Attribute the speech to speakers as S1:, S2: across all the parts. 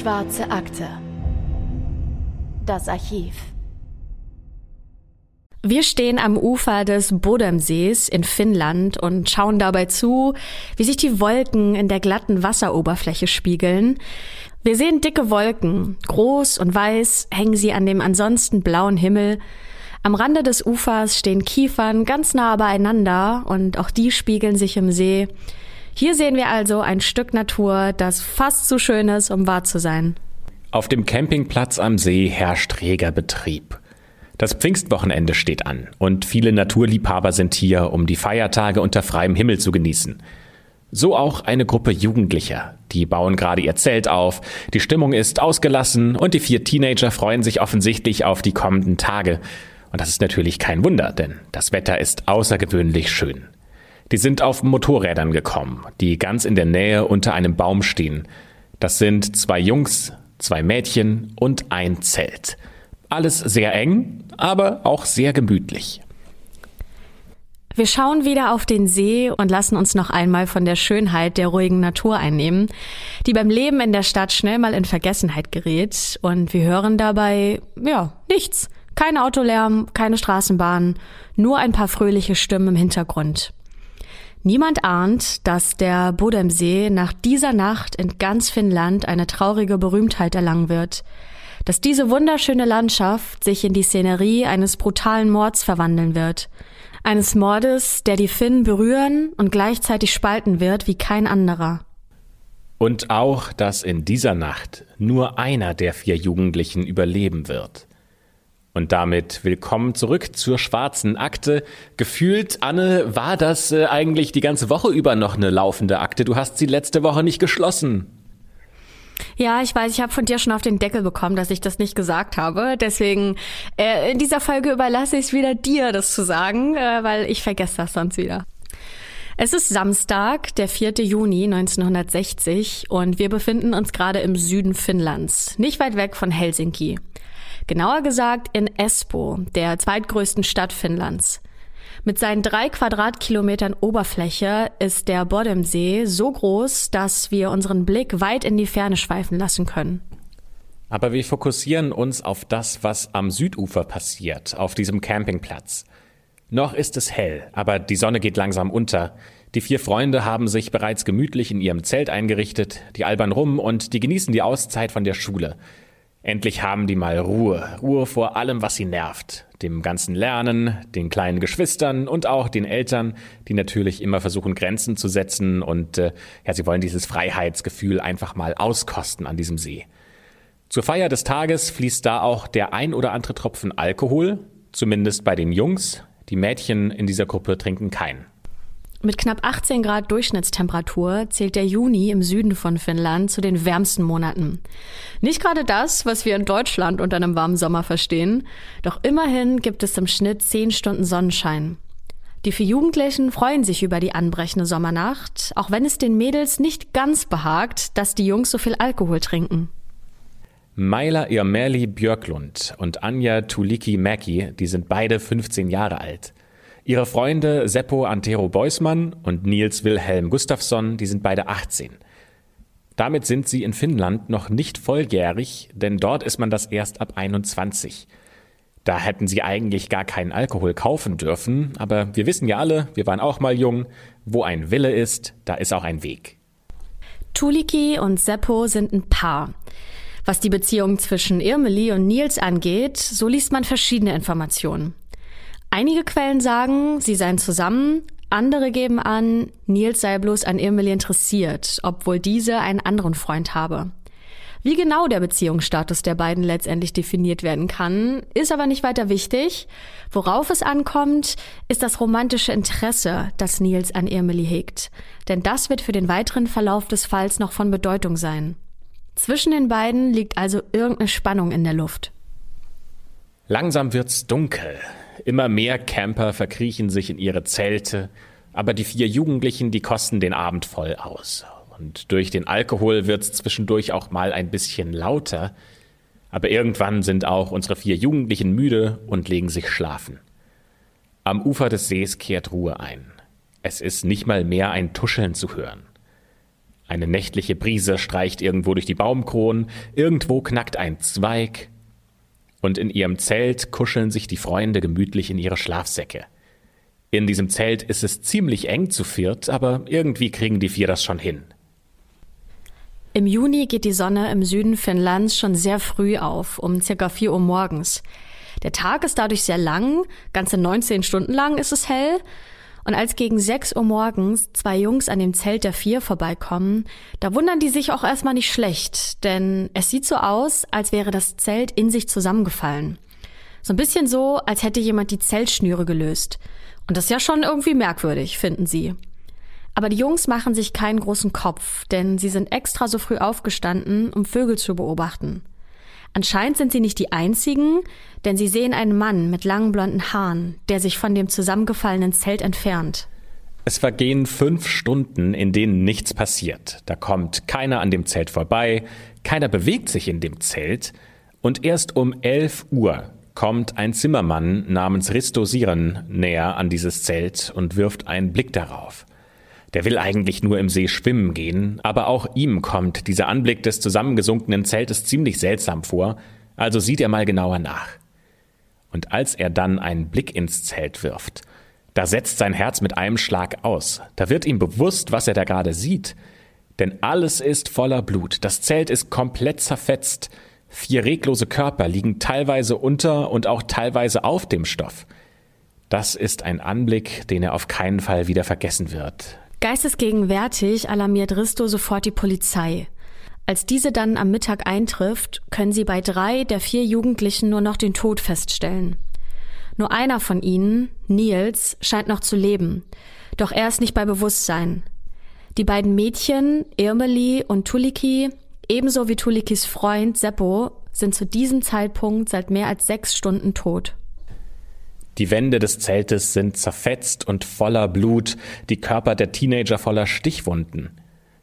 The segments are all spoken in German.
S1: Schwarze Akte. Das Archiv.
S2: Wir stehen am Ufer des Bodemsees in Finnland und schauen dabei zu, wie sich die Wolken in der glatten Wasseroberfläche spiegeln. Wir sehen dicke Wolken, groß und weiß hängen sie an dem ansonsten blauen Himmel. Am Rande des Ufers stehen Kiefern ganz nah beieinander und auch die spiegeln sich im See. Hier sehen wir also ein Stück Natur, das fast zu schön ist, um wahr zu sein.
S3: Auf dem Campingplatz am See herrscht reger Betrieb. Das Pfingstwochenende steht an und viele Naturliebhaber sind hier, um die Feiertage unter freiem Himmel zu genießen. So auch eine Gruppe Jugendlicher. Die bauen gerade ihr Zelt auf, die Stimmung ist ausgelassen und die vier Teenager freuen sich offensichtlich auf die kommenden Tage. Und das ist natürlich kein Wunder, denn das Wetter ist außergewöhnlich schön. Die sind auf Motorrädern gekommen, die ganz in der Nähe unter einem Baum stehen. Das sind zwei Jungs, zwei Mädchen und ein Zelt. Alles sehr eng, aber auch sehr gemütlich.
S2: Wir schauen wieder auf den See und lassen uns noch einmal von der Schönheit der ruhigen Natur einnehmen, die beim Leben in der Stadt schnell mal in Vergessenheit gerät. Und wir hören dabei, ja, nichts. Kein Autolärm, keine Straßenbahn, nur ein paar fröhliche Stimmen im Hintergrund. Niemand ahnt, dass der Bodemsee nach dieser Nacht in ganz Finnland eine traurige Berühmtheit erlangen wird, dass diese wunderschöne Landschaft sich in die Szenerie eines brutalen Mords verwandeln wird, eines Mordes, der die Finnen berühren und gleichzeitig spalten wird wie kein anderer.
S3: Und auch, dass in dieser Nacht nur einer der vier Jugendlichen überleben wird. Und damit willkommen zurück zur schwarzen Akte. Gefühlt, Anne, war das äh, eigentlich die ganze Woche über noch eine laufende Akte? Du hast sie letzte Woche nicht geschlossen.
S2: Ja, ich weiß, ich habe von dir schon auf den Deckel bekommen, dass ich das nicht gesagt habe. Deswegen äh, in dieser Folge überlasse ich es wieder dir, das zu sagen, äh, weil ich vergesse das sonst wieder. Es ist Samstag, der 4. Juni 1960 und wir befinden uns gerade im Süden Finnlands, nicht weit weg von Helsinki. Genauer gesagt in Espoo, der zweitgrößten Stadt Finnlands. Mit seinen drei Quadratkilometern Oberfläche ist der Bodemsee so groß, dass wir unseren Blick weit in die Ferne schweifen lassen können.
S3: Aber wir fokussieren uns auf das, was am Südufer passiert, auf diesem Campingplatz. Noch ist es hell, aber die Sonne geht langsam unter. Die vier Freunde haben sich bereits gemütlich in ihrem Zelt eingerichtet, die albern rum und die genießen die Auszeit von der Schule. Endlich haben die mal Ruhe, Ruhe vor allem, was sie nervt. Dem ganzen Lernen, den kleinen Geschwistern und auch den Eltern, die natürlich immer versuchen, Grenzen zu setzen und äh, ja, sie wollen dieses Freiheitsgefühl einfach mal auskosten an diesem See. Zur Feier des Tages fließt da auch der ein oder andere Tropfen Alkohol, zumindest bei den Jungs. Die Mädchen in dieser Gruppe trinken keinen.
S2: Mit knapp 18 Grad Durchschnittstemperatur zählt der Juni im Süden von Finnland zu den wärmsten Monaten. Nicht gerade das, was wir in Deutschland unter einem warmen Sommer verstehen, doch immerhin gibt es im Schnitt 10 Stunden Sonnenschein. Die vier Jugendlichen freuen sich über die anbrechende Sommernacht, auch wenn es den Mädels nicht ganz behagt, dass die Jungs so viel Alkohol trinken.
S3: Maila Irmerli Björklund und Anja Tuliki Mäki, die sind beide 15 Jahre alt. Ihre Freunde Seppo Antero Beusmann und Nils Wilhelm Gustafsson, die sind beide 18. Damit sind sie in Finnland noch nicht volljährig, denn dort ist man das erst ab 21. Da hätten sie eigentlich gar keinen Alkohol kaufen dürfen, aber wir wissen ja alle, wir waren auch mal jung, wo ein Wille ist, da ist auch ein Weg.
S2: Tuliki und Seppo sind ein Paar. Was die Beziehung zwischen Irmeli und Nils angeht, so liest man verschiedene Informationen. Einige Quellen sagen, sie seien zusammen, andere geben an, Nils sei bloß an Emily interessiert, obwohl diese einen anderen Freund habe. Wie genau der Beziehungsstatus der beiden letztendlich definiert werden kann, ist aber nicht weiter wichtig. Worauf es ankommt, ist das romantische Interesse, das Nils an Emily hegt. Denn das wird für den weiteren Verlauf des Falls noch von Bedeutung sein. Zwischen den beiden liegt also irgendeine Spannung in der Luft.
S3: Langsam wird's dunkel. Immer mehr Camper verkriechen sich in ihre Zelte, aber die vier Jugendlichen, die kosten den Abend voll aus. Und durch den Alkohol wird's zwischendurch auch mal ein bisschen lauter. Aber irgendwann sind auch unsere vier Jugendlichen müde und legen sich schlafen. Am Ufer des Sees kehrt Ruhe ein. Es ist nicht mal mehr ein Tuscheln zu hören. Eine nächtliche Brise streicht irgendwo durch die Baumkronen, irgendwo knackt ein Zweig. Und in ihrem Zelt kuscheln sich die Freunde gemütlich in ihre Schlafsäcke. In diesem Zelt ist es ziemlich eng zu viert, aber irgendwie kriegen die vier das schon hin.
S2: Im Juni geht die Sonne im Süden Finnlands schon sehr früh auf, um circa 4 Uhr morgens. Der Tag ist dadurch sehr lang, ganze 19 Stunden lang ist es hell, und als gegen 6 Uhr morgens zwei Jungs an dem Zelt der vier vorbeikommen, da wundern die sich auch erstmal nicht schlecht, denn es sieht so aus, als wäre das Zelt in sich zusammengefallen. So ein bisschen so, als hätte jemand die Zeltschnüre gelöst. Und das ist ja schon irgendwie merkwürdig, finden sie. Aber die Jungs machen sich keinen großen Kopf, denn sie sind extra so früh aufgestanden, um Vögel zu beobachten. Anscheinend sind sie nicht die einzigen, denn sie sehen einen Mann mit langen blonden Haaren, der sich von dem zusammengefallenen Zelt entfernt.
S3: Es vergehen fünf Stunden, in denen nichts passiert. Da kommt keiner an dem Zelt vorbei, keiner bewegt sich in dem Zelt, und erst um elf Uhr kommt ein Zimmermann namens Risto Siren näher an dieses Zelt und wirft einen Blick darauf. Der will eigentlich nur im See schwimmen gehen, aber auch ihm kommt dieser Anblick des zusammengesunkenen Zeltes ziemlich seltsam vor, also sieht er mal genauer nach. Und als er dann einen Blick ins Zelt wirft, da setzt sein Herz mit einem Schlag aus. Da wird ihm bewusst, was er da gerade sieht. Denn alles ist voller Blut. Das Zelt ist komplett zerfetzt. Vier reglose Körper liegen teilweise unter und auch teilweise auf dem Stoff. Das ist ein Anblick, den er auf keinen Fall wieder vergessen wird.
S2: Geistesgegenwärtig alarmiert Risto sofort die Polizei. Als diese dann am Mittag eintrifft, können sie bei drei der vier Jugendlichen nur noch den Tod feststellen. Nur einer von ihnen, Nils, scheint noch zu leben, doch er ist nicht bei Bewusstsein. Die beiden Mädchen, Irmeli und Tuliki, ebenso wie Tulikis Freund Seppo, sind zu diesem Zeitpunkt seit mehr als sechs Stunden tot.
S3: Die Wände des Zeltes sind zerfetzt und voller Blut, die Körper der Teenager voller Stichwunden.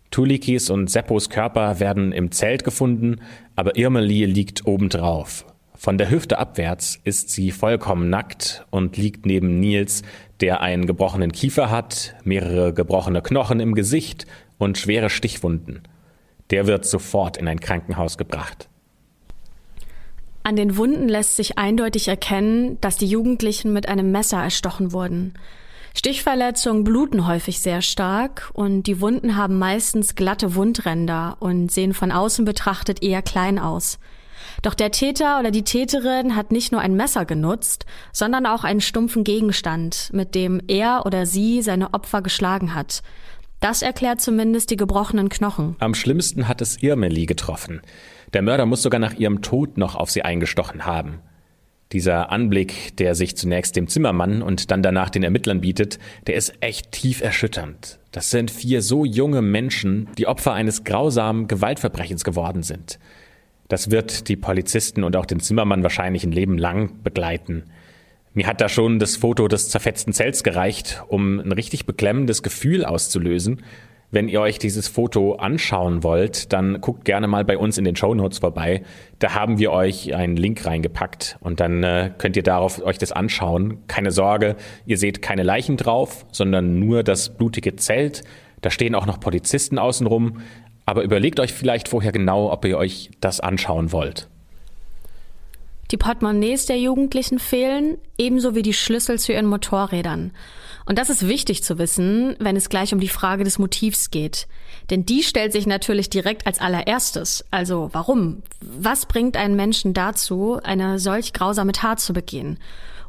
S3: Tulikis und Seppos Körper werden im Zelt gefunden, aber Irmeli liegt obendrauf. Von der Hüfte abwärts ist sie vollkommen nackt und liegt neben Nils, der einen gebrochenen Kiefer hat, mehrere gebrochene Knochen im Gesicht und schwere Stichwunden. Der wird sofort in ein Krankenhaus gebracht.
S2: An den Wunden lässt sich eindeutig erkennen, dass die Jugendlichen mit einem Messer erstochen wurden. Stichverletzungen bluten häufig sehr stark und die Wunden haben meistens glatte Wundränder und sehen von außen betrachtet eher klein aus. Doch der Täter oder die Täterin hat nicht nur ein Messer genutzt, sondern auch einen stumpfen Gegenstand, mit dem er oder sie seine Opfer geschlagen hat. Das erklärt zumindest die gebrochenen Knochen.
S3: Am schlimmsten hat es Irmeli getroffen. Der Mörder muss sogar nach ihrem Tod noch auf sie eingestochen haben. Dieser Anblick, der sich zunächst dem Zimmermann und dann danach den Ermittlern bietet, der ist echt tief erschütternd. Das sind vier so junge Menschen, die Opfer eines grausamen Gewaltverbrechens geworden sind. Das wird die Polizisten und auch den Zimmermann wahrscheinlich ein Leben lang begleiten. Mir hat da schon das Foto des zerfetzten Zelts gereicht, um ein richtig beklemmendes Gefühl auszulösen wenn ihr euch dieses Foto anschauen wollt, dann guckt gerne mal bei uns in den Show Notes vorbei. Da haben wir euch einen Link reingepackt und dann äh, könnt ihr darauf euch das anschauen. Keine Sorge, ihr seht keine Leichen drauf, sondern nur das blutige Zelt. Da stehen auch noch Polizisten außenrum. Aber überlegt euch vielleicht vorher genau, ob ihr euch das anschauen wollt.
S2: Die Portemonnaies der Jugendlichen fehlen, ebenso wie die Schlüssel zu ihren Motorrädern. Und das ist wichtig zu wissen, wenn es gleich um die Frage des Motivs geht. Denn die stellt sich natürlich direkt als allererstes. Also warum? Was bringt einen Menschen dazu, eine solch grausame Tat zu begehen?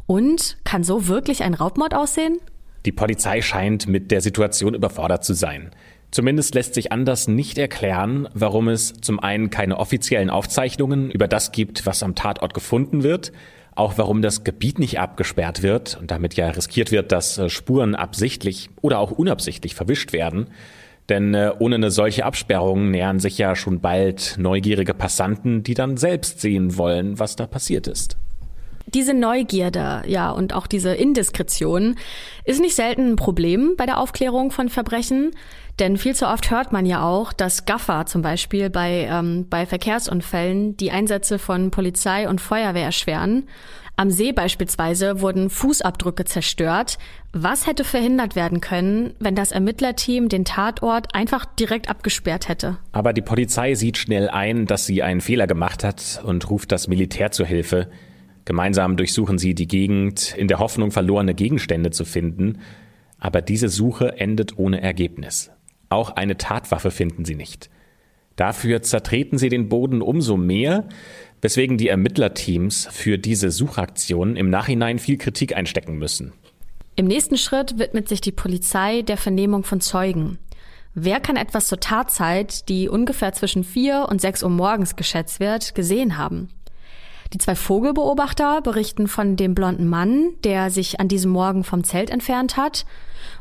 S2: Und kann so wirklich ein Raubmord aussehen?
S3: Die Polizei scheint mit der Situation überfordert zu sein. Zumindest lässt sich anders nicht erklären, warum es zum einen keine offiziellen Aufzeichnungen über das gibt, was am Tatort gefunden wird, auch warum das Gebiet nicht abgesperrt wird und damit ja riskiert wird, dass äh, Spuren absichtlich oder auch unabsichtlich verwischt werden. Denn äh, ohne eine solche Absperrung nähern sich ja schon bald neugierige Passanten, die dann selbst sehen wollen, was da passiert ist.
S2: Diese Neugierde, ja, und auch diese Indiskretion ist nicht selten ein Problem bei der Aufklärung von Verbrechen. Denn viel zu oft hört man ja auch, dass Gaffer zum Beispiel bei, ähm, bei Verkehrsunfällen die Einsätze von Polizei und Feuerwehr erschweren. Am See beispielsweise wurden Fußabdrücke zerstört. Was hätte verhindert werden können, wenn das Ermittlerteam den Tatort einfach direkt abgesperrt hätte?
S3: Aber die Polizei sieht schnell ein, dass sie einen Fehler gemacht hat und ruft das Militär zur Hilfe. Gemeinsam durchsuchen sie die Gegend in der Hoffnung, verlorene Gegenstände zu finden. Aber diese Suche endet ohne Ergebnis. Auch eine Tatwaffe finden sie nicht. Dafür zertreten sie den Boden umso mehr, weswegen die Ermittlerteams für diese Suchaktion im Nachhinein viel Kritik einstecken müssen.
S2: Im nächsten Schritt widmet sich die Polizei der Vernehmung von Zeugen. Wer kann etwas zur Tatzeit, die ungefähr zwischen vier und sechs Uhr morgens geschätzt wird, gesehen haben? Die zwei Vogelbeobachter berichten von dem blonden Mann, der sich an diesem Morgen vom Zelt entfernt hat.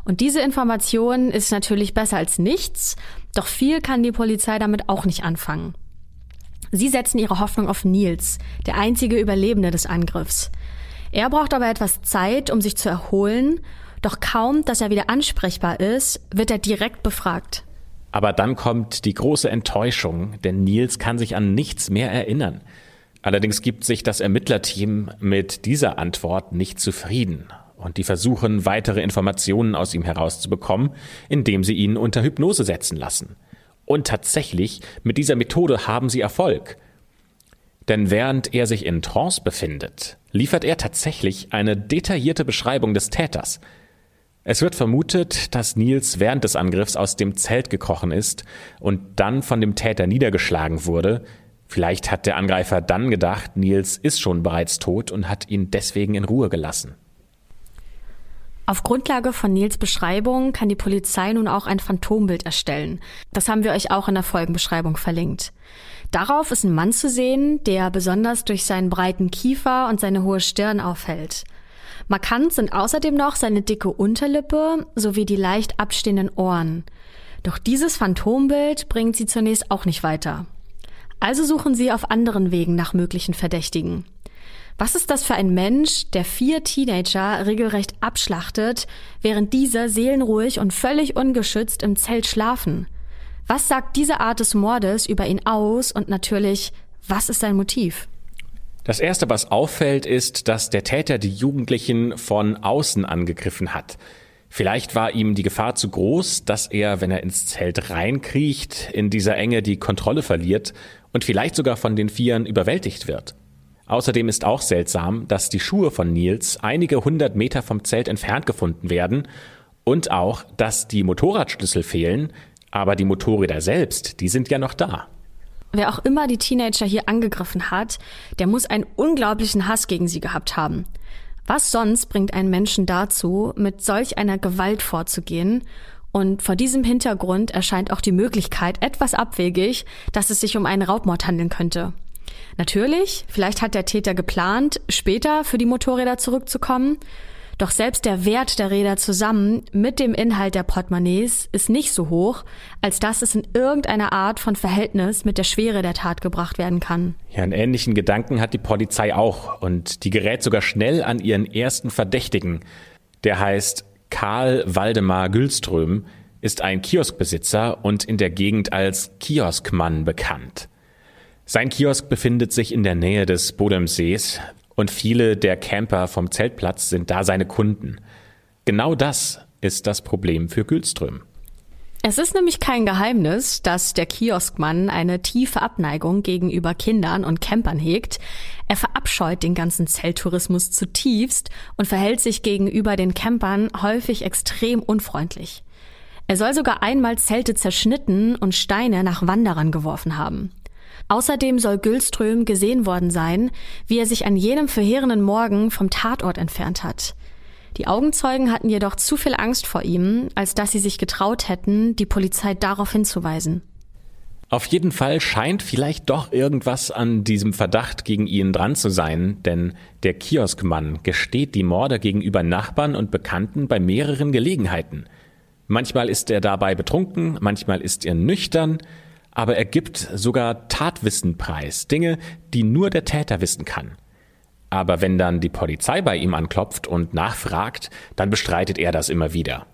S2: Und diese Information ist natürlich besser als nichts, doch viel kann die Polizei damit auch nicht anfangen. Sie setzen ihre Hoffnung auf Nils, der einzige Überlebende des Angriffs. Er braucht aber etwas Zeit, um sich zu erholen, doch kaum, dass er wieder ansprechbar ist, wird er direkt befragt.
S3: Aber dann kommt die große Enttäuschung, denn Nils kann sich an nichts mehr erinnern. Allerdings gibt sich das Ermittlerteam mit dieser Antwort nicht zufrieden und die versuchen, weitere Informationen aus ihm herauszubekommen, indem sie ihn unter Hypnose setzen lassen. Und tatsächlich, mit dieser Methode haben sie Erfolg. Denn während er sich in Trance befindet, liefert er tatsächlich eine detaillierte Beschreibung des Täters. Es wird vermutet, dass Nils während des Angriffs aus dem Zelt gekrochen ist und dann von dem Täter niedergeschlagen wurde, Vielleicht hat der Angreifer dann gedacht, Nils ist schon bereits tot und hat ihn deswegen in Ruhe gelassen.
S2: Auf Grundlage von Nils Beschreibung kann die Polizei nun auch ein Phantombild erstellen. Das haben wir euch auch in der Folgenbeschreibung verlinkt. Darauf ist ein Mann zu sehen, der besonders durch seinen breiten Kiefer und seine hohe Stirn auffällt. Markant sind außerdem noch seine dicke Unterlippe sowie die leicht abstehenden Ohren. Doch dieses Phantombild bringt sie zunächst auch nicht weiter. Also suchen sie auf anderen Wegen nach möglichen Verdächtigen. Was ist das für ein Mensch, der vier Teenager regelrecht abschlachtet, während diese seelenruhig und völlig ungeschützt im Zelt schlafen? Was sagt diese Art des Mordes über ihn aus und natürlich, was ist sein Motiv?
S3: Das Erste, was auffällt, ist, dass der Täter die Jugendlichen von außen angegriffen hat. Vielleicht war ihm die Gefahr zu groß, dass er, wenn er ins Zelt reinkriecht, in dieser Enge die Kontrolle verliert und vielleicht sogar von den Vieren überwältigt wird. Außerdem ist auch seltsam, dass die Schuhe von Nils einige hundert Meter vom Zelt entfernt gefunden werden und auch, dass die Motorradschlüssel fehlen, aber die Motorräder selbst, die sind ja noch da.
S2: Wer auch immer die Teenager hier angegriffen hat, der muss einen unglaublichen Hass gegen sie gehabt haben. Was sonst bringt einen Menschen dazu, mit solch einer Gewalt vorzugehen und vor diesem Hintergrund erscheint auch die Möglichkeit etwas abwegig, dass es sich um einen Raubmord handeln könnte. Natürlich, vielleicht hat der Täter geplant, später für die Motorräder zurückzukommen, doch selbst der Wert der Räder zusammen mit dem Inhalt der Portemonnaies ist nicht so hoch, als dass es in irgendeiner Art von Verhältnis mit der Schwere der Tat gebracht werden kann.
S3: Ja, einen ähnlichen Gedanken hat die Polizei auch und die gerät sogar schnell an ihren ersten Verdächtigen. Der heißt Karl Waldemar Güllström ist ein Kioskbesitzer und in der Gegend als Kioskmann bekannt. Sein Kiosk befindet sich in der Nähe des Bodemsees und viele der Camper vom Zeltplatz sind da seine Kunden. Genau das ist das Problem für Güllström.
S2: Es ist nämlich kein Geheimnis, dass der Kioskmann eine tiefe Abneigung gegenüber Kindern und Campern hegt. Er verabscheut den ganzen Zelttourismus zutiefst und verhält sich gegenüber den Campern häufig extrem unfreundlich. Er soll sogar einmal Zelte zerschnitten und Steine nach Wanderern geworfen haben. Außerdem soll Gülström gesehen worden sein, wie er sich an jenem verheerenden Morgen vom Tatort entfernt hat. Die Augenzeugen hatten jedoch zu viel Angst vor ihm, als dass sie sich getraut hätten, die Polizei darauf hinzuweisen.
S3: Auf jeden Fall scheint vielleicht doch irgendwas an diesem Verdacht gegen ihn dran zu sein, denn der Kioskmann gesteht die Morde gegenüber Nachbarn und Bekannten bei mehreren Gelegenheiten. Manchmal ist er dabei betrunken, manchmal ist er nüchtern, aber er gibt sogar Tatwissen preis, Dinge, die nur der Täter wissen kann. Aber wenn dann die Polizei bei ihm anklopft und nachfragt, dann bestreitet er das immer wieder.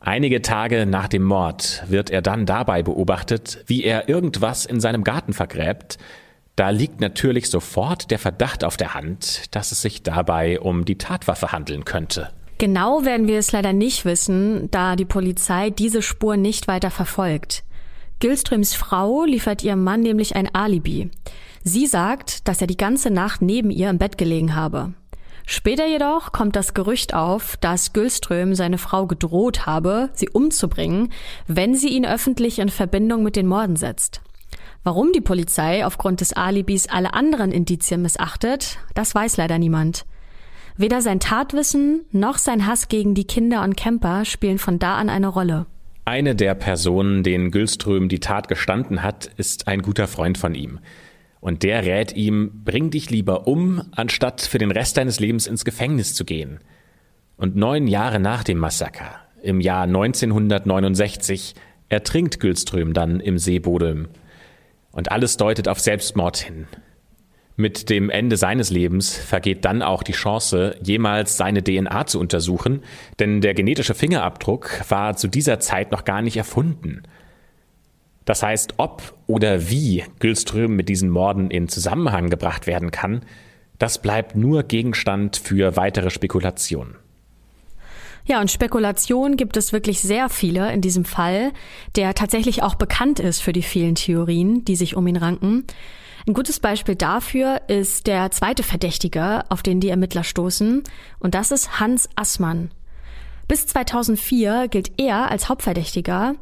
S3: Einige Tage nach dem Mord wird er dann dabei beobachtet, wie er irgendwas in seinem Garten vergräbt. Da liegt natürlich sofort der Verdacht auf der Hand, dass es sich dabei um die Tatwaffe handeln könnte.
S2: Genau werden wir es leider nicht wissen, da die Polizei diese Spur nicht weiter verfolgt. Gilströms Frau liefert ihrem Mann nämlich ein Alibi. Sie sagt, dass er die ganze Nacht neben ihr im Bett gelegen habe. Später jedoch kommt das Gerücht auf, dass Gülström seine Frau gedroht habe, sie umzubringen, wenn sie ihn öffentlich in Verbindung mit den Morden setzt. Warum die Polizei aufgrund des Alibis alle anderen Indizien missachtet, das weiß leider niemand. Weder sein Tatwissen noch sein Hass gegen die Kinder und Camper spielen von da an eine Rolle.
S3: Eine der Personen, denen Gülström die Tat gestanden hat, ist ein guter Freund von ihm. Und der rät ihm, bring dich lieber um, anstatt für den Rest deines Lebens ins Gefängnis zu gehen. Und neun Jahre nach dem Massaker, im Jahr 1969, ertrinkt Gülström dann im See Bodem. Und alles deutet auf Selbstmord hin. Mit dem Ende seines Lebens vergeht dann auch die Chance, jemals seine DNA zu untersuchen, denn der genetische Fingerabdruck war zu dieser Zeit noch gar nicht erfunden. Das heißt, ob oder wie Gülström mit diesen Morden in Zusammenhang gebracht werden kann, das bleibt nur Gegenstand für weitere Spekulationen.
S2: Ja, und Spekulationen gibt es wirklich sehr viele in diesem Fall, der tatsächlich auch bekannt ist für die vielen Theorien, die sich um ihn ranken. Ein gutes Beispiel dafür ist der zweite Verdächtige, auf den die Ermittler stoßen, und das ist Hans Assmann. Bis 2004 gilt er als Hauptverdächtiger.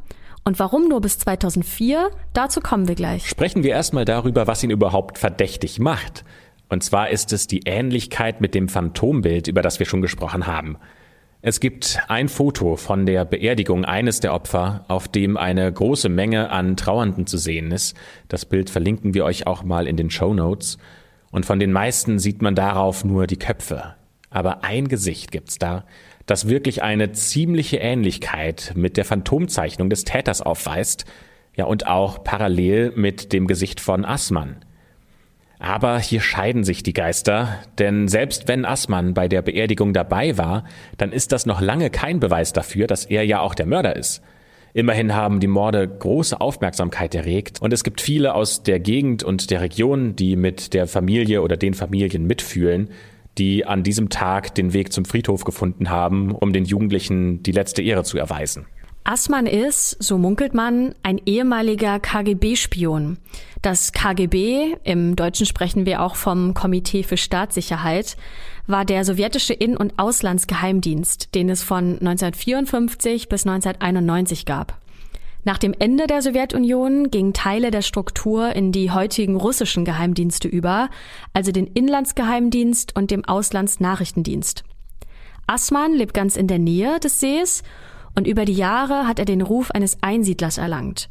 S2: Und warum nur bis 2004? Dazu kommen wir gleich.
S3: Sprechen wir erstmal darüber, was ihn überhaupt verdächtig macht. Und zwar ist es die Ähnlichkeit mit dem Phantombild, über das wir schon gesprochen haben. Es gibt ein Foto von der Beerdigung eines der Opfer, auf dem eine große Menge an Trauernden zu sehen ist. Das Bild verlinken wir euch auch mal in den Show Notes. Und von den meisten sieht man darauf nur die Köpfe. Aber ein Gesicht gibt's da, das wirklich eine ziemliche Ähnlichkeit mit der Phantomzeichnung des Täters aufweist. Ja, und auch parallel mit dem Gesicht von Assmann. Aber hier scheiden sich die Geister, denn selbst wenn Assmann bei der Beerdigung dabei war, dann ist das noch lange kein Beweis dafür, dass er ja auch der Mörder ist. Immerhin haben die Morde große Aufmerksamkeit erregt und es gibt viele aus der Gegend und der Region, die mit der Familie oder den Familien mitfühlen, die an diesem Tag den Weg zum Friedhof gefunden haben, um den Jugendlichen die letzte Ehre zu erweisen.
S2: Assmann ist, so munkelt man, ein ehemaliger KGB-Spion. Das KGB, im Deutschen sprechen wir auch vom Komitee für Staatssicherheit, war der sowjetische In- und Auslandsgeheimdienst, den es von 1954 bis 1991 gab. Nach dem Ende der Sowjetunion gingen Teile der Struktur in die heutigen russischen Geheimdienste über, also den Inlandsgeheimdienst und dem Auslandsnachrichtendienst. Assmann lebt ganz in der Nähe des Sees und über die Jahre hat er den Ruf eines Einsiedlers erlangt.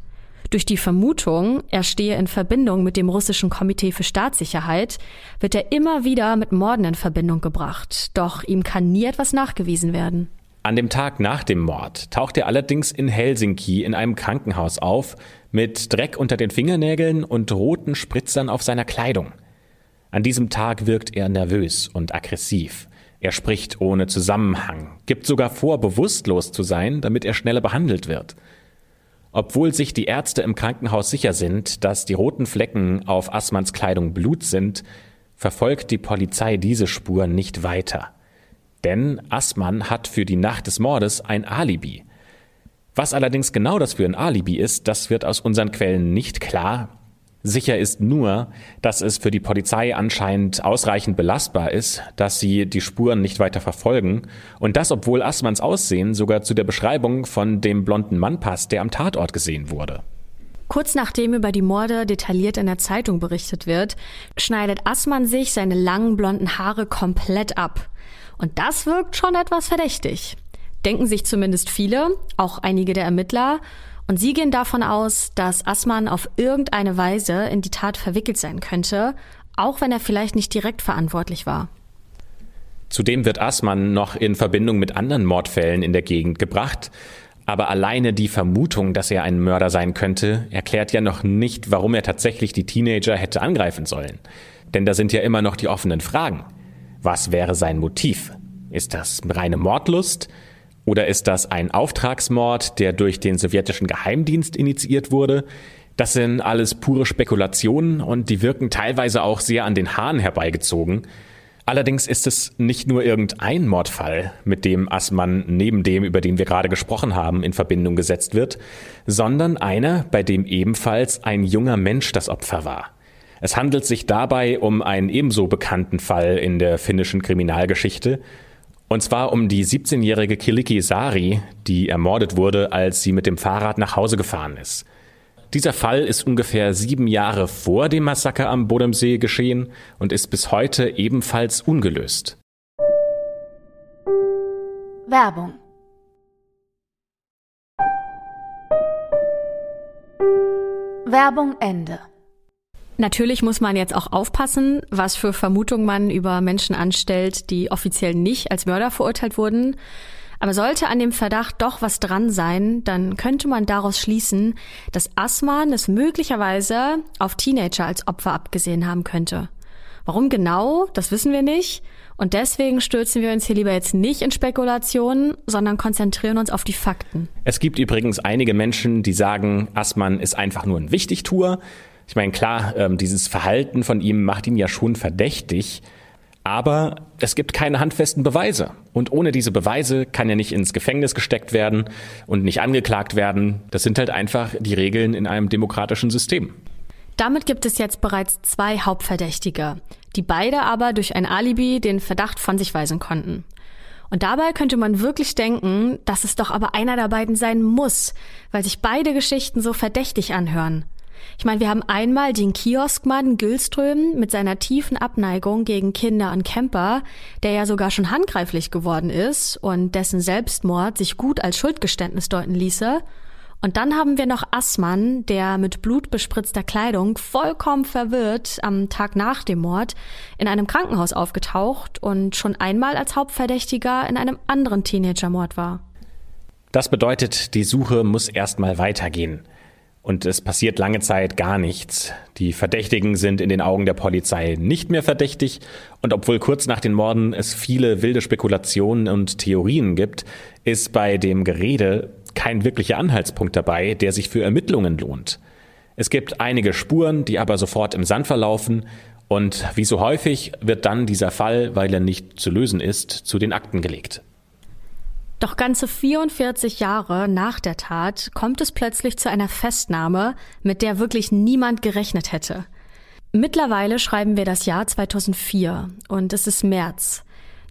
S2: Durch die Vermutung, er stehe in Verbindung mit dem russischen Komitee für Staatssicherheit, wird er immer wieder mit Morden in Verbindung gebracht, doch ihm kann nie etwas nachgewiesen werden.
S3: An dem Tag nach dem Mord taucht er allerdings in Helsinki in einem Krankenhaus auf, mit Dreck unter den Fingernägeln und roten Spritzern auf seiner Kleidung. An diesem Tag wirkt er nervös und aggressiv. Er spricht ohne Zusammenhang, gibt sogar vor, bewusstlos zu sein, damit er schneller behandelt wird. Obwohl sich die Ärzte im Krankenhaus sicher sind, dass die roten Flecken auf Assmanns Kleidung Blut sind, verfolgt die Polizei diese Spur nicht weiter. Denn Assmann hat für die Nacht des Mordes ein Alibi. Was allerdings genau das für ein Alibi ist, das wird aus unseren Quellen nicht klar, Sicher ist nur, dass es für die Polizei anscheinend ausreichend belastbar ist, dass sie die Spuren nicht weiter verfolgen und das, obwohl Assmanns Aussehen sogar zu der Beschreibung von dem blonden Mann passt, der am Tatort gesehen wurde.
S2: Kurz nachdem über die Morde detailliert in der Zeitung berichtet wird, schneidet Assmann sich seine langen blonden Haare komplett ab. Und das wirkt schon etwas verdächtig. Denken sich zumindest viele, auch einige der Ermittler, und sie gehen davon aus, dass Assmann auf irgendeine Weise in die Tat verwickelt sein könnte, auch wenn er vielleicht nicht direkt verantwortlich war.
S3: Zudem wird Assmann noch in Verbindung mit anderen Mordfällen in der Gegend gebracht. Aber alleine die Vermutung, dass er ein Mörder sein könnte, erklärt ja noch nicht, warum er tatsächlich die Teenager hätte angreifen sollen. Denn da sind ja immer noch die offenen Fragen. Was wäre sein Motiv? Ist das reine Mordlust? Oder ist das ein Auftragsmord, der durch den sowjetischen Geheimdienst initiiert wurde? Das sind alles pure Spekulationen und die wirken teilweise auch sehr an den Haaren herbeigezogen. Allerdings ist es nicht nur irgendein Mordfall, mit dem Assmann neben dem, über den wir gerade gesprochen haben, in Verbindung gesetzt wird, sondern einer, bei dem ebenfalls ein junger Mensch das Opfer war. Es handelt sich dabei um einen ebenso bekannten Fall in der finnischen Kriminalgeschichte, und zwar um die 17-jährige Kiliki Sari, die ermordet wurde, als sie mit dem Fahrrad nach Hause gefahren ist. Dieser Fall ist ungefähr sieben Jahre vor dem Massaker am Bodensee geschehen und ist bis heute ebenfalls ungelöst.
S1: Werbung Werbung Ende.
S2: Natürlich muss man jetzt auch aufpassen, was für Vermutungen man über Menschen anstellt, die offiziell nicht als Mörder verurteilt wurden. Aber sollte an dem Verdacht doch was dran sein, dann könnte man daraus schließen, dass Assmann es möglicherweise auf Teenager als Opfer abgesehen haben könnte. Warum genau, das wissen wir nicht. Und deswegen stürzen wir uns hier lieber jetzt nicht in Spekulationen, sondern konzentrieren uns auf die Fakten.
S3: Es gibt übrigens einige Menschen, die sagen, Assmann ist einfach nur ein Wichtigtuer. Ich meine, klar, ähm, dieses Verhalten von ihm macht ihn ja schon verdächtig. Aber es gibt keine handfesten Beweise. Und ohne diese Beweise kann er nicht ins Gefängnis gesteckt werden und nicht angeklagt werden. Das sind halt einfach die Regeln in einem demokratischen System.
S2: Damit gibt es jetzt bereits zwei Hauptverdächtige, die beide aber durch ein Alibi den Verdacht von sich weisen konnten. Und dabei könnte man wirklich denken, dass es doch aber einer der beiden sein muss, weil sich beide Geschichten so verdächtig anhören. Ich meine, wir haben einmal den Kioskmann Gülström mit seiner tiefen Abneigung gegen Kinder und Camper, der ja sogar schon handgreiflich geworden ist und dessen Selbstmord sich gut als Schuldgeständnis deuten ließe. Und dann haben wir noch Assmann, der mit blutbespritzter Kleidung vollkommen verwirrt am Tag nach dem Mord in einem Krankenhaus aufgetaucht und schon einmal als Hauptverdächtiger in einem anderen Teenagermord war.
S3: Das bedeutet, die Suche muss erstmal weitergehen und es passiert lange Zeit gar nichts. Die Verdächtigen sind in den Augen der Polizei nicht mehr verdächtig und obwohl kurz nach den Morden es viele wilde Spekulationen und Theorien gibt, ist bei dem Gerede kein wirklicher Anhaltspunkt dabei, der sich für Ermittlungen lohnt. Es gibt einige Spuren, die aber sofort im Sand verlaufen und wie so häufig wird dann dieser Fall, weil er nicht zu lösen ist, zu den Akten gelegt.
S2: Doch ganze 44 Jahre nach der Tat kommt es plötzlich zu einer Festnahme, mit der wirklich niemand gerechnet hätte. Mittlerweile schreiben wir das Jahr 2004 und es ist März.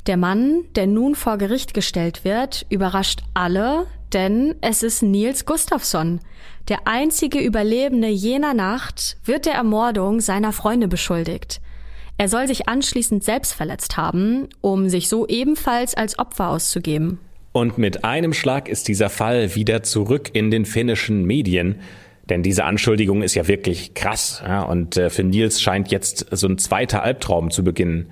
S2: Der Mann, der nun vor Gericht gestellt wird, überrascht alle, denn es ist Nils Gustafsson. Der einzige Überlebende jener Nacht wird der Ermordung seiner Freunde beschuldigt. Er soll sich anschließend selbst verletzt haben, um sich so ebenfalls als Opfer auszugeben.
S3: Und mit einem Schlag ist dieser Fall wieder zurück in den finnischen Medien. Denn diese Anschuldigung ist ja wirklich krass. Ja? Und äh, für Nils scheint jetzt so ein zweiter Albtraum zu beginnen.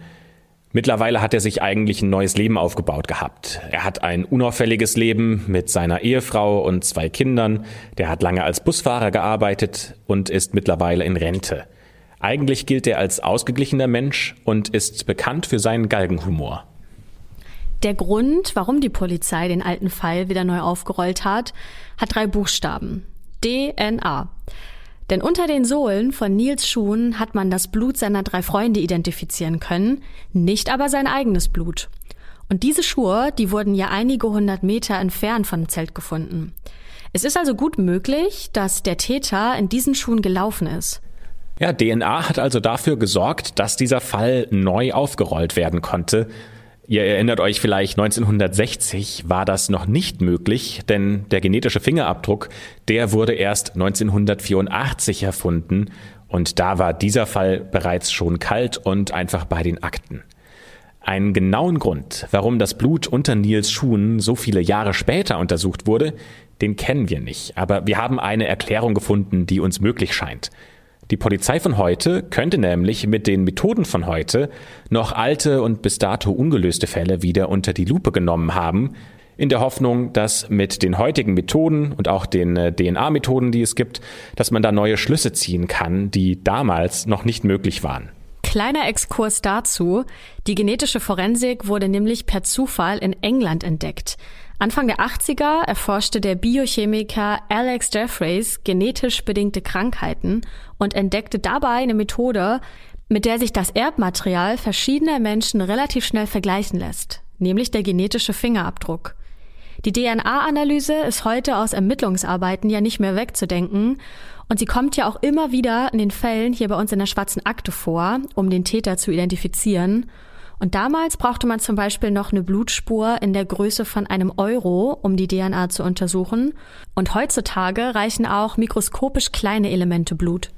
S3: Mittlerweile hat er sich eigentlich ein neues Leben aufgebaut gehabt. Er hat ein unauffälliges Leben mit seiner Ehefrau und zwei Kindern. Der hat lange als Busfahrer gearbeitet und ist mittlerweile in Rente. Eigentlich gilt er als ausgeglichener Mensch und ist bekannt für seinen Galgenhumor.
S2: Der Grund, warum die Polizei den alten Fall wieder neu aufgerollt hat, hat drei Buchstaben. DNA. Denn unter den Sohlen von Nils Schuhen hat man das Blut seiner drei Freunde identifizieren können, nicht aber sein eigenes Blut. Und diese Schuhe, die wurden ja einige hundert Meter entfernt von dem Zelt gefunden. Es ist also gut möglich, dass der Täter in diesen Schuhen gelaufen ist.
S3: Ja, DNA hat also dafür gesorgt, dass dieser Fall neu aufgerollt werden konnte Ihr erinnert euch vielleicht, 1960 war das noch nicht möglich, denn der genetische Fingerabdruck, der wurde erst 1984 erfunden und da war dieser Fall bereits schon kalt und einfach bei den Akten. Einen genauen Grund, warum das Blut unter Nils Schuhen so viele Jahre später untersucht wurde, den kennen wir nicht, aber wir haben eine Erklärung gefunden, die uns möglich scheint. Die Polizei von heute könnte nämlich mit den Methoden von heute noch alte und bis dato ungelöste Fälle wieder unter die Lupe genommen haben, in der Hoffnung, dass mit den heutigen Methoden und auch den äh, DNA-Methoden, die es gibt, dass man da neue Schlüsse ziehen kann, die damals noch nicht möglich waren.
S2: Kleiner Exkurs dazu. Die genetische Forensik wurde nämlich per Zufall in England entdeckt. Anfang der 80er erforschte der Biochemiker Alex Jeffreys genetisch bedingte Krankheiten und entdeckte dabei eine Methode, mit der sich das Erbmaterial verschiedener Menschen relativ schnell vergleichen lässt, nämlich der genetische Fingerabdruck. Die DNA-Analyse ist heute aus Ermittlungsarbeiten ja nicht mehr wegzudenken und sie kommt ja auch immer wieder in den Fällen hier bei uns in der schwarzen Akte vor, um den Täter zu identifizieren. Und damals brauchte man zum Beispiel noch eine Blutspur in der Größe von einem Euro, um die DNA zu untersuchen. Und heutzutage reichen auch mikroskopisch kleine Elemente Blut.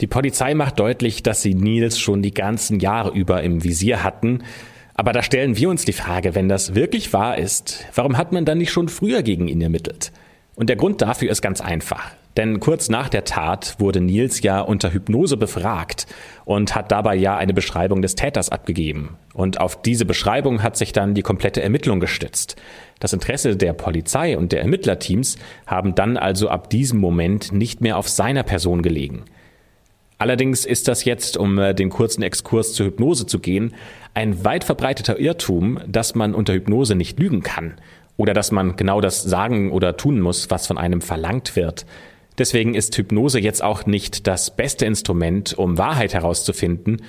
S3: Die Polizei macht deutlich, dass sie Nils schon die ganzen Jahre über im Visier hatten. Aber da stellen wir uns die Frage, wenn das wirklich wahr ist, warum hat man dann nicht schon früher gegen ihn ermittelt? Und der Grund dafür ist ganz einfach. Denn kurz nach der Tat wurde Nils ja unter Hypnose befragt und hat dabei ja eine Beschreibung des Täters abgegeben. Und auf diese Beschreibung hat sich dann die komplette Ermittlung gestützt. Das Interesse der Polizei und der Ermittlerteams haben dann also ab diesem Moment nicht mehr auf seiner Person gelegen. Allerdings ist das jetzt, um äh, den kurzen Exkurs zur Hypnose zu gehen, ein weit verbreiteter Irrtum, dass man unter Hypnose nicht lügen kann oder dass man genau das sagen oder tun muss, was von einem verlangt wird. Deswegen ist Hypnose jetzt auch nicht das beste Instrument, um Wahrheit herauszufinden.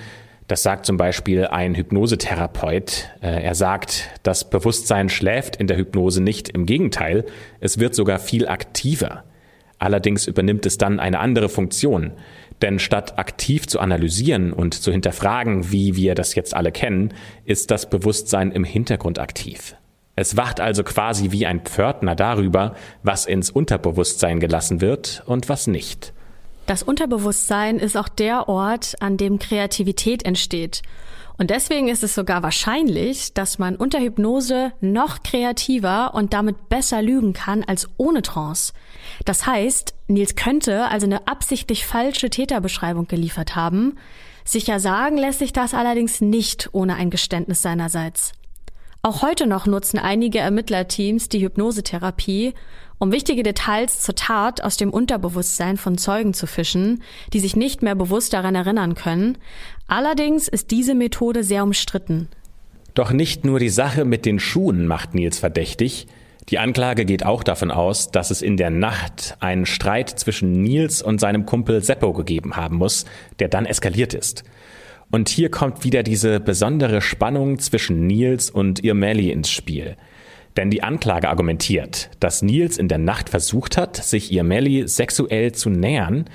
S3: Das sagt zum Beispiel ein Hypnosetherapeut. Äh, er sagt, das Bewusstsein schläft in der Hypnose nicht. Im Gegenteil, es wird sogar viel aktiver. Allerdings übernimmt es dann eine andere Funktion. Denn statt aktiv zu analysieren und zu hinterfragen, wie wir das jetzt alle kennen, ist das Bewusstsein im Hintergrund aktiv. Es wacht also quasi wie ein Pförtner darüber, was ins Unterbewusstsein gelassen wird und was nicht.
S2: Das Unterbewusstsein ist auch der Ort, an dem Kreativität entsteht. Und deswegen ist es sogar wahrscheinlich, dass man unter Hypnose noch kreativer und damit besser lügen kann als ohne Trance. Das heißt, Nils könnte also eine absichtlich falsche Täterbeschreibung geliefert haben. Sicher sagen lässt sich das allerdings nicht ohne ein Geständnis seinerseits. Auch heute noch nutzen einige Ermittlerteams die Hypnosetherapie, um wichtige Details zur Tat aus dem Unterbewusstsein von Zeugen zu fischen, die sich nicht mehr bewusst daran erinnern können. Allerdings ist diese Methode sehr umstritten.
S3: Doch nicht nur die Sache mit den Schuhen macht Nils verdächtig. Die Anklage geht auch davon aus, dass es in der Nacht einen Streit zwischen Nils und seinem Kumpel Seppo gegeben haben muss, der dann eskaliert ist. Und hier kommt wieder diese besondere Spannung zwischen Nils und Irmeli ins Spiel. Denn die Anklage argumentiert, dass Nils in der Nacht versucht hat, sich Irmeli sexuell zu nähern,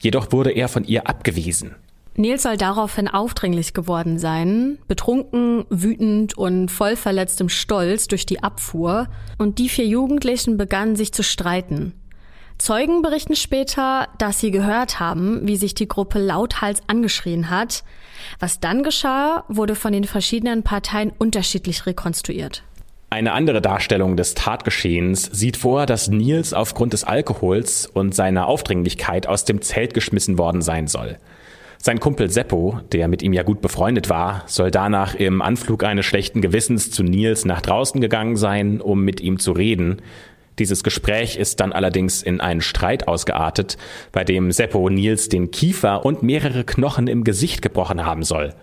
S3: jedoch wurde er von ihr abgewiesen.
S2: Nils soll daraufhin aufdringlich geworden sein, betrunken, wütend und voll verletztem Stolz durch die Abfuhr, und die vier Jugendlichen begannen sich zu streiten. Zeugen berichten später, dass sie gehört haben, wie sich die Gruppe lauthals angeschrien hat. Was dann geschah, wurde von den verschiedenen Parteien unterschiedlich rekonstruiert.
S3: Eine andere Darstellung des Tatgeschehens sieht vor, dass Nils aufgrund des Alkohols und seiner Aufdringlichkeit aus dem Zelt geschmissen worden sein soll. Sein Kumpel Seppo, der mit ihm ja gut befreundet war, soll danach im Anflug eines schlechten Gewissens zu Nils nach draußen gegangen sein, um mit ihm zu reden. Dieses Gespräch ist dann allerdings in einen Streit ausgeartet, bei dem Seppo Nils den Kiefer und mehrere Knochen im Gesicht gebrochen haben soll.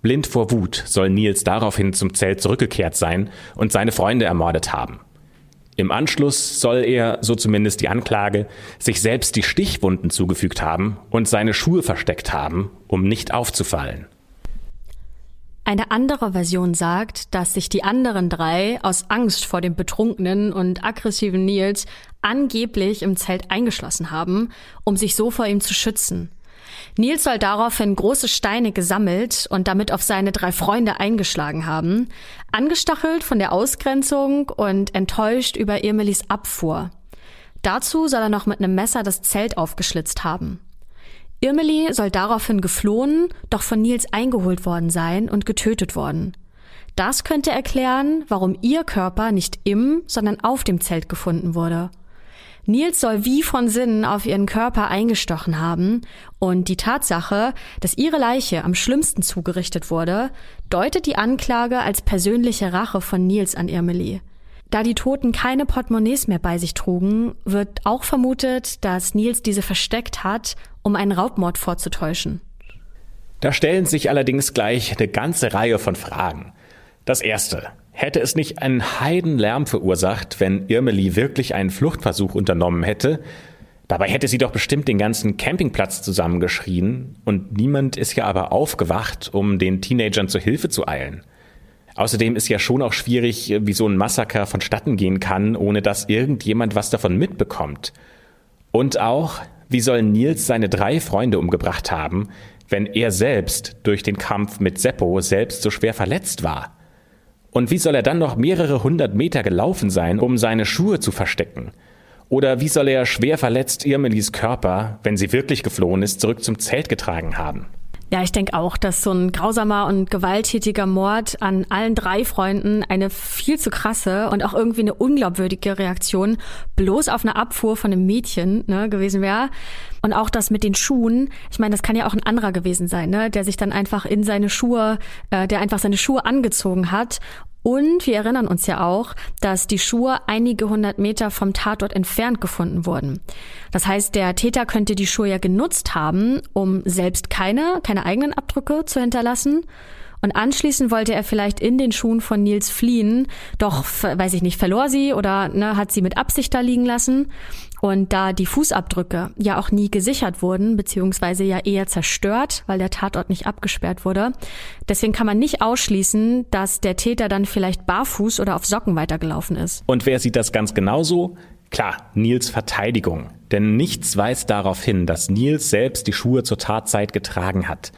S3: Blind vor Wut soll Nils daraufhin zum Zelt zurückgekehrt sein und seine Freunde ermordet haben. Im Anschluss soll er, so zumindest die Anklage, sich selbst die Stichwunden zugefügt haben und seine Schuhe versteckt haben, um nicht aufzufallen.
S2: Eine andere Version sagt, dass sich die anderen drei aus Angst vor dem betrunkenen und aggressiven Nils angeblich im Zelt eingeschlossen haben, um sich so vor ihm zu schützen. Nils soll daraufhin große Steine gesammelt und damit auf seine drei Freunde eingeschlagen haben, angestachelt von der Ausgrenzung und enttäuscht über Irmelis Abfuhr. Dazu soll er noch mit einem Messer das Zelt aufgeschlitzt haben. Irmeli soll daraufhin geflohen, doch von Nils eingeholt worden sein und getötet worden. Das könnte erklären, warum ihr Körper nicht im, sondern auf dem Zelt gefunden wurde. Nils soll wie von Sinnen auf ihren Körper eingestochen haben und die Tatsache, dass ihre Leiche am schlimmsten zugerichtet wurde, deutet die Anklage als persönliche Rache von Nils an Irmeli. Da die Toten keine Portemonnaies mehr bei sich trugen, wird auch vermutet, dass Nils diese versteckt hat, um einen Raubmord vorzutäuschen.
S3: Da stellen sich allerdings gleich eine ganze Reihe von Fragen. Das erste. Hätte es nicht einen Heidenlärm verursacht, wenn Irmeli wirklich einen Fluchtversuch unternommen hätte? Dabei hätte sie doch bestimmt den ganzen Campingplatz zusammengeschrien und niemand ist ja aber aufgewacht, um den Teenagern zur Hilfe zu eilen. Außerdem ist ja schon auch schwierig, wie so ein Massaker vonstatten gehen kann, ohne dass irgendjemand was davon mitbekommt. Und auch, wie soll Nils seine drei Freunde umgebracht haben, wenn er selbst durch den Kampf mit Seppo selbst so schwer verletzt war? Und wie soll er dann noch mehrere hundert Meter gelaufen sein, um seine Schuhe zu verstecken? Oder wie soll er schwer verletzt Irmelis Körper, wenn sie wirklich geflohen ist, zurück zum Zelt getragen haben?
S2: Ja, ich denke auch, dass so ein grausamer und gewalttätiger Mord an allen drei Freunden eine viel zu krasse und auch irgendwie eine unglaubwürdige Reaktion bloß auf eine Abfuhr von einem Mädchen ne, gewesen wäre. Und auch das mit den Schuhen, ich meine, das kann ja auch ein anderer gewesen sein, ne, der sich dann einfach in seine Schuhe, äh, der einfach seine Schuhe angezogen hat und wir erinnern uns ja auch, dass die Schuhe einige hundert Meter vom Tatort entfernt gefunden wurden. Das heißt, der Täter könnte die Schuhe ja genutzt haben, um selbst keine, keine eigenen Abdrücke zu hinterlassen. Und anschließend wollte er vielleicht in den Schuhen von Nils fliehen, doch, weiß ich nicht, verlor sie oder ne, hat sie mit Absicht da liegen lassen. Und da die Fußabdrücke ja auch nie gesichert wurden, beziehungsweise ja eher zerstört, weil der Tatort nicht abgesperrt wurde, deswegen kann man nicht ausschließen, dass der Täter dann vielleicht barfuß oder auf Socken weitergelaufen ist.
S3: Und wer sieht das ganz genauso? Klar, Nils Verteidigung. Denn nichts weist darauf hin, dass Nils selbst die Schuhe zur Tatzeit getragen hat.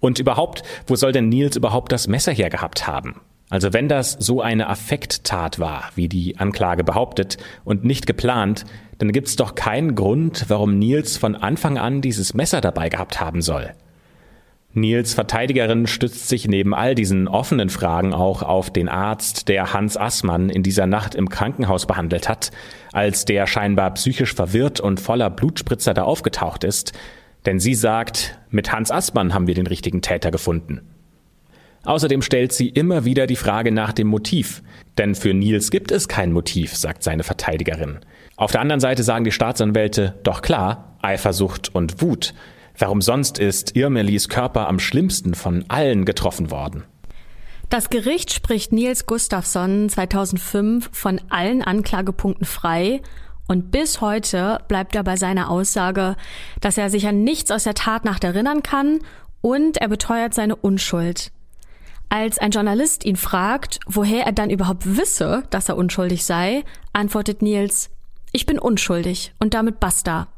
S3: Und überhaupt, wo soll denn Nils überhaupt das Messer hergehabt haben? Also wenn das so eine Affekttat war, wie die Anklage behauptet, und nicht geplant, dann gibt's doch keinen Grund, warum Nils von Anfang an dieses Messer dabei gehabt haben soll. Nils Verteidigerin stützt sich neben all diesen offenen Fragen auch auf den Arzt, der Hans Assmann in dieser Nacht im Krankenhaus behandelt hat, als der scheinbar psychisch verwirrt und voller Blutspritzer da aufgetaucht ist, denn sie sagt, mit Hans Assmann haben wir den richtigen Täter gefunden. Außerdem stellt sie immer wieder die Frage nach dem Motiv. Denn für Nils gibt es kein Motiv, sagt seine Verteidigerin. Auf der anderen Seite sagen die Staatsanwälte, doch klar, Eifersucht und Wut. Warum sonst ist Irmelis Körper am schlimmsten von allen getroffen worden?
S2: Das Gericht spricht Nils Gustafsson 2005 von allen Anklagepunkten frei und bis heute bleibt er bei seiner Aussage, dass er sich an nichts aus der Tatnacht erinnern kann und er beteuert seine Unschuld. Als ein Journalist ihn fragt, woher er dann überhaupt wisse, dass er unschuldig sei, antwortet Nils, ich bin unschuldig und damit basta.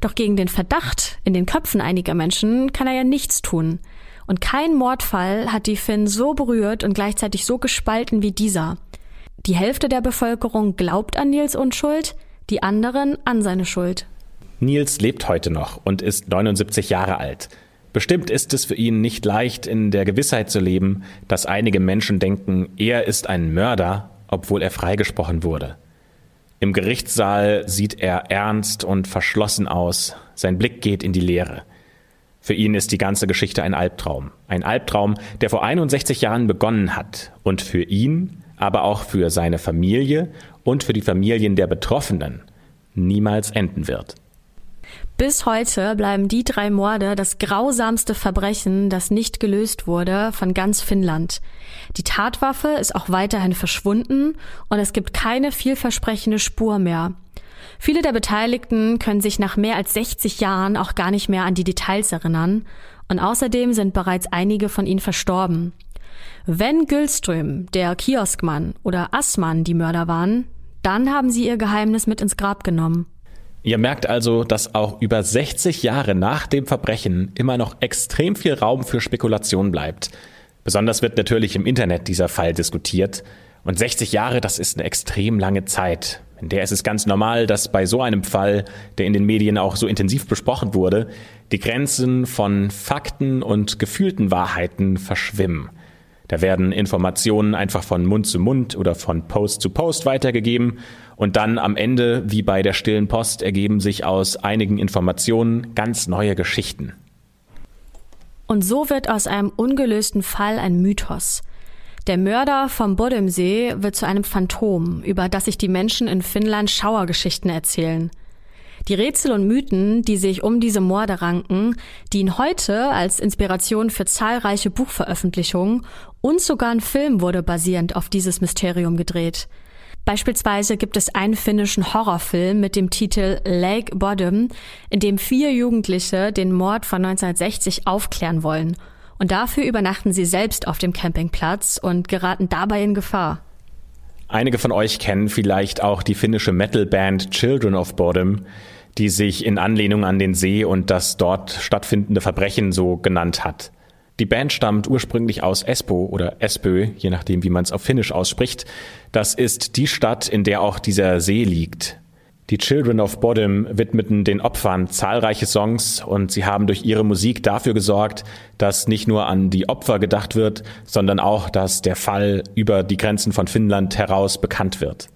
S2: Doch gegen den Verdacht in den Köpfen einiger Menschen kann er ja nichts tun. Und kein Mordfall hat die Finn so berührt und gleichzeitig so gespalten wie dieser. Die Hälfte der Bevölkerung glaubt an Nils Unschuld, die anderen an seine Schuld.
S3: Nils lebt heute noch und ist 79 Jahre alt. Bestimmt ist es für ihn nicht leicht, in der Gewissheit zu leben, dass einige Menschen denken, er ist ein Mörder, obwohl er freigesprochen wurde. Im Gerichtssaal sieht er ernst und verschlossen aus, sein Blick geht in die Leere. Für ihn ist die ganze Geschichte ein Albtraum. Ein Albtraum, der vor 61 Jahren begonnen hat und für ihn, aber auch für seine Familie und für die Familien der Betroffenen niemals enden wird.
S2: Bis heute bleiben die drei Morde das grausamste Verbrechen, das nicht gelöst wurde, von ganz Finnland. Die Tatwaffe ist auch weiterhin verschwunden und es gibt keine vielversprechende Spur mehr. Viele der Beteiligten können sich nach mehr als 60 Jahren auch gar nicht mehr an die Details erinnern und außerdem sind bereits einige von ihnen verstorben. Wenn Gülström, der Kioskmann oder Assmann die Mörder waren, dann haben sie ihr Geheimnis mit ins Grab genommen.
S3: Ihr merkt also, dass auch über 60 Jahre nach dem Verbrechen immer noch extrem viel Raum für Spekulation bleibt. Besonders wird natürlich im Internet dieser Fall diskutiert. Und 60 Jahre, das ist eine extrem lange Zeit. In der ist es ganz normal, dass bei so einem Fall, der in den Medien auch so intensiv besprochen wurde, die Grenzen von Fakten und gefühlten Wahrheiten verschwimmen. Da werden Informationen einfach von Mund zu Mund oder von Post zu Post weitergegeben und dann am Ende, wie bei der stillen Post, ergeben sich aus einigen Informationen ganz neue Geschichten.
S2: Und so wird aus einem ungelösten Fall ein Mythos. Der Mörder vom Bodemsee wird zu einem Phantom, über das sich die Menschen in Finnland Schauergeschichten erzählen. Die Rätsel und Mythen, die sich um diese Morde ranken, dienen heute als Inspiration für zahlreiche Buchveröffentlichungen und sogar ein Film wurde basierend auf dieses Mysterium gedreht. Beispielsweise gibt es einen finnischen Horrorfilm mit dem Titel Lake Bottom, in dem vier Jugendliche den Mord von 1960 aufklären wollen. Und dafür übernachten sie selbst auf dem Campingplatz und geraten dabei in Gefahr.
S3: Einige von euch kennen vielleicht auch die finnische Metalband Children of Bodom, die sich in Anlehnung an den See und das dort stattfindende Verbrechen so genannt hat. Die Band stammt ursprünglich aus Espoo oder Espö, je nachdem, wie man es auf Finnisch ausspricht. Das ist die Stadt, in der auch dieser See liegt. Die Children of Bodom widmeten den Opfern zahlreiche Songs und sie haben durch ihre Musik dafür gesorgt, dass nicht nur an die Opfer gedacht wird, sondern auch, dass der Fall über die Grenzen von Finnland heraus bekannt wird.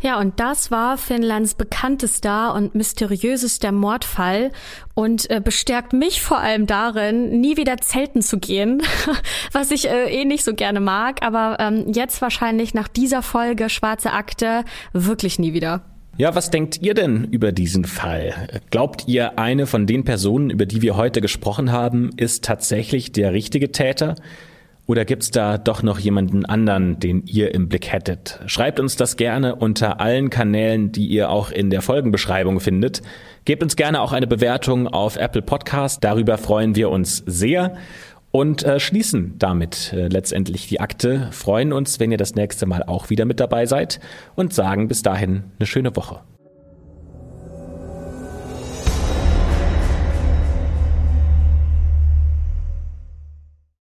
S2: Ja, und das war Finnlands bekanntester und mysteriösester Mordfall und äh, bestärkt mich vor allem darin, nie wieder zelten zu gehen, was ich äh, eh nicht so gerne mag, aber ähm, jetzt wahrscheinlich nach dieser Folge Schwarze Akte wirklich nie wieder.
S3: Ja, was denkt ihr denn über diesen Fall? Glaubt ihr, eine von den Personen, über die wir heute gesprochen haben, ist tatsächlich der richtige Täter? Oder gibt's da doch noch jemanden anderen, den ihr im Blick hättet? Schreibt uns das gerne unter allen Kanälen, die ihr auch in der Folgenbeschreibung findet. Gebt uns gerne auch eine Bewertung auf Apple Podcast. Darüber freuen wir uns sehr und äh, schließen damit äh, letztendlich die Akte. Freuen uns, wenn ihr das nächste Mal auch wieder mit dabei seid und sagen bis dahin eine schöne Woche.